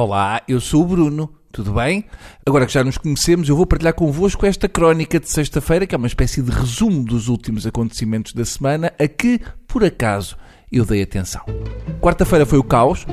Olá, eu sou o Bruno, tudo bem? Agora que já nos conhecemos, eu vou partilhar convosco esta crónica de sexta-feira, que é uma espécie de resumo dos últimos acontecimentos da semana, a que, por acaso, eu dei atenção. Quarta-feira foi o caos,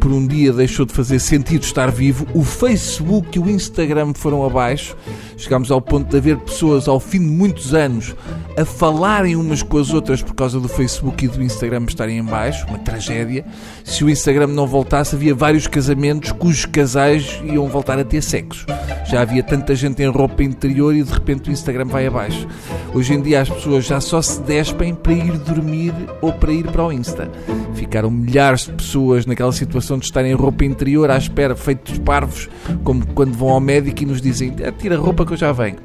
por um dia deixou de fazer sentido estar vivo, o Facebook e o Instagram foram abaixo, chegámos ao ponto de haver pessoas ao fim de muitos anos a falarem umas com as outras por causa do Facebook e do Instagram estarem em baixo, uma tragédia. Se o Instagram não voltasse, havia vários casamentos cujos casais iam voltar a ter sexo. Já havia tanta gente em roupa interior e de repente o Instagram vai abaixo. Hoje em dia as pessoas já só se despem para ir dormir ou para ir para o Insta. Ficaram milhares de pessoas naquela situação de estarem em roupa interior à espera, feitos parvos, como quando vão ao médico e nos dizem: tira a roupa que eu já venho.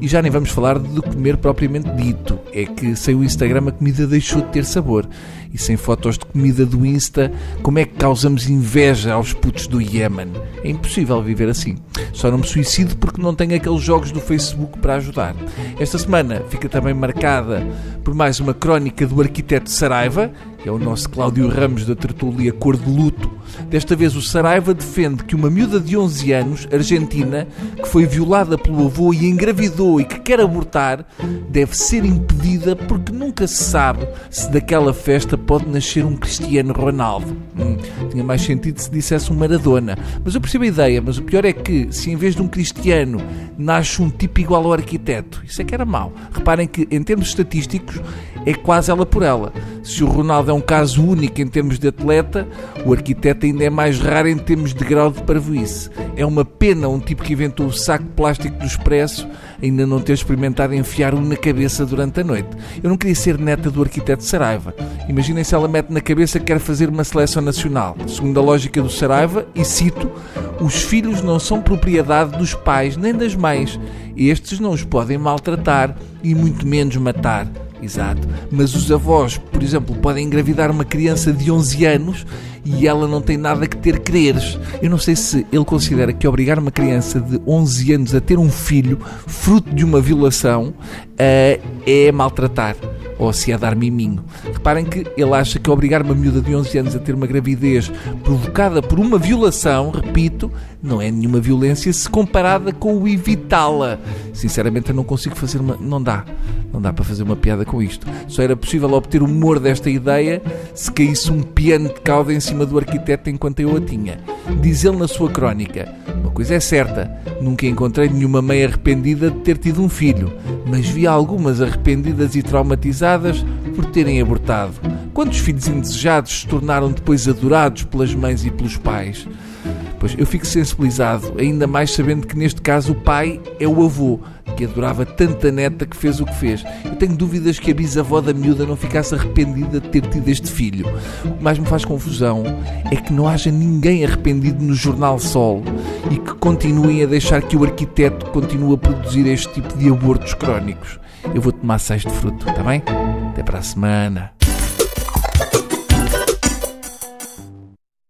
E já nem vamos falar de comer propriamente dito. É que sem o Instagram a comida deixou de ter sabor. E sem fotos de comida do Insta, como é que causamos inveja aos putos do Iémen? É impossível viver assim. Só não me suicido porque não tenho aqueles jogos do Facebook para ajudar. Esta semana fica também marcada por mais uma crónica do arquiteto Saraiva, é o nosso Cláudio Ramos da tertulia Cor de Luto. Desta vez o Saraiva defende que uma miúda de 11 anos, argentina, que foi violada pelo avô e engravidou e que quer abortar, deve ser impedida porque nunca se sabe se daquela festa pode nascer um Cristiano Ronaldo. Hum, tinha mais sentido se dissesse um Maradona. Mas eu percebo a ideia, mas o pior é que se em vez de um Cristiano nasce um tipo igual ao arquiteto, isso é que era mau. Reparem que em termos estatísticos é quase ela por ela. Se o Ronaldo é um caso único em termos de atleta, o arquiteto ainda é mais raro em termos de grau de parvoíce. É uma pena um tipo que inventou o saco de plástico do expresso ainda não ter experimentado enfiar um na cabeça durante a noite. Eu não queria ser neta do arquiteto Saraiva. Imaginem se ela mete na cabeça que quer fazer uma seleção nacional. Segundo a lógica do Saraiva, e cito, os filhos não são propriedade dos pais nem das mães. Estes não os podem maltratar e muito menos matar. Exato. Mas os avós, por exemplo, podem engravidar uma criança de 11 anos e ela não tem nada que ter quereres. Eu não sei se ele considera que obrigar uma criança de 11 anos a ter um filho, fruto de uma violação, uh, é maltratar ou se é dar miminho. Reparem que ele acha que obrigar uma miúda de 11 anos a ter uma gravidez provocada por uma violação, repito, não é nenhuma violência se comparada com o evitá-la. Sinceramente, eu não consigo fazer uma. Não dá. Não dá para fazer uma piada com isto. Só era possível obter o humor desta ideia se caísse um piano de cauda em cima do arquiteto enquanto eu a tinha. Diz ele na sua crónica: Uma coisa é certa, nunca encontrei nenhuma mãe arrependida de ter tido um filho, mas vi algumas arrependidas e traumatizadas por terem abortado. Quantos filhos indesejados se tornaram depois adorados pelas mães e pelos pais? Pois eu fico sensibilizado, ainda mais sabendo que neste caso o pai é o avô, que adorava tanta neta que fez o que fez. Eu tenho dúvidas que a bisavó da miúda não ficasse arrependida de ter tido este filho. O que mais me faz confusão é que não haja ninguém arrependido no Jornal Sol e que continuem a deixar que o arquiteto continue a produzir este tipo de abortos crónicos. Eu vou tomar seis de fruto, está bem? Até para a semana.